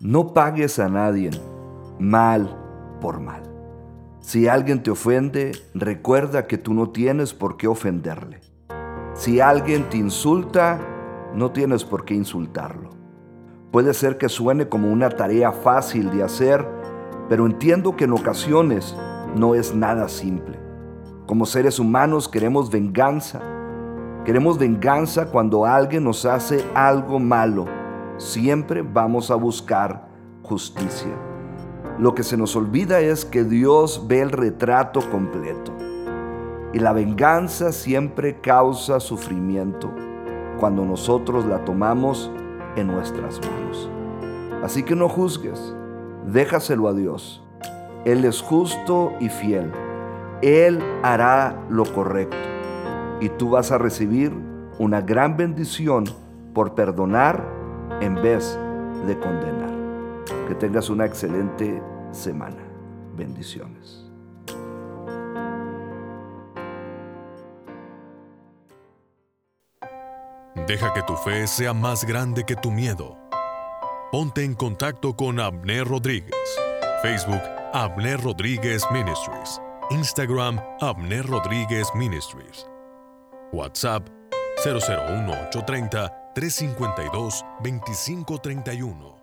No pagues a nadie mal por mal. Si alguien te ofende, recuerda que tú no tienes por qué ofenderle. Si alguien te insulta, no tienes por qué insultarlo. Puede ser que suene como una tarea fácil de hacer, pero entiendo que en ocasiones no es nada simple. Como seres humanos queremos venganza. Queremos venganza cuando alguien nos hace algo malo. Siempre vamos a buscar justicia. Lo que se nos olvida es que Dios ve el retrato completo. Y la venganza siempre causa sufrimiento cuando nosotros la tomamos en nuestras manos. Así que no juzgues, déjaselo a Dios. Él es justo y fiel. Él hará lo correcto. Y tú vas a recibir una gran bendición por perdonar en vez de condenar. Que tengas una excelente semana. Bendiciones. Deja que tu fe sea más grande que tu miedo. Ponte en contacto con Abner Rodríguez. Facebook, Abner Rodríguez Ministries. Instagram, Abner Rodríguez Ministries. WhatsApp, 001 830 352 2531.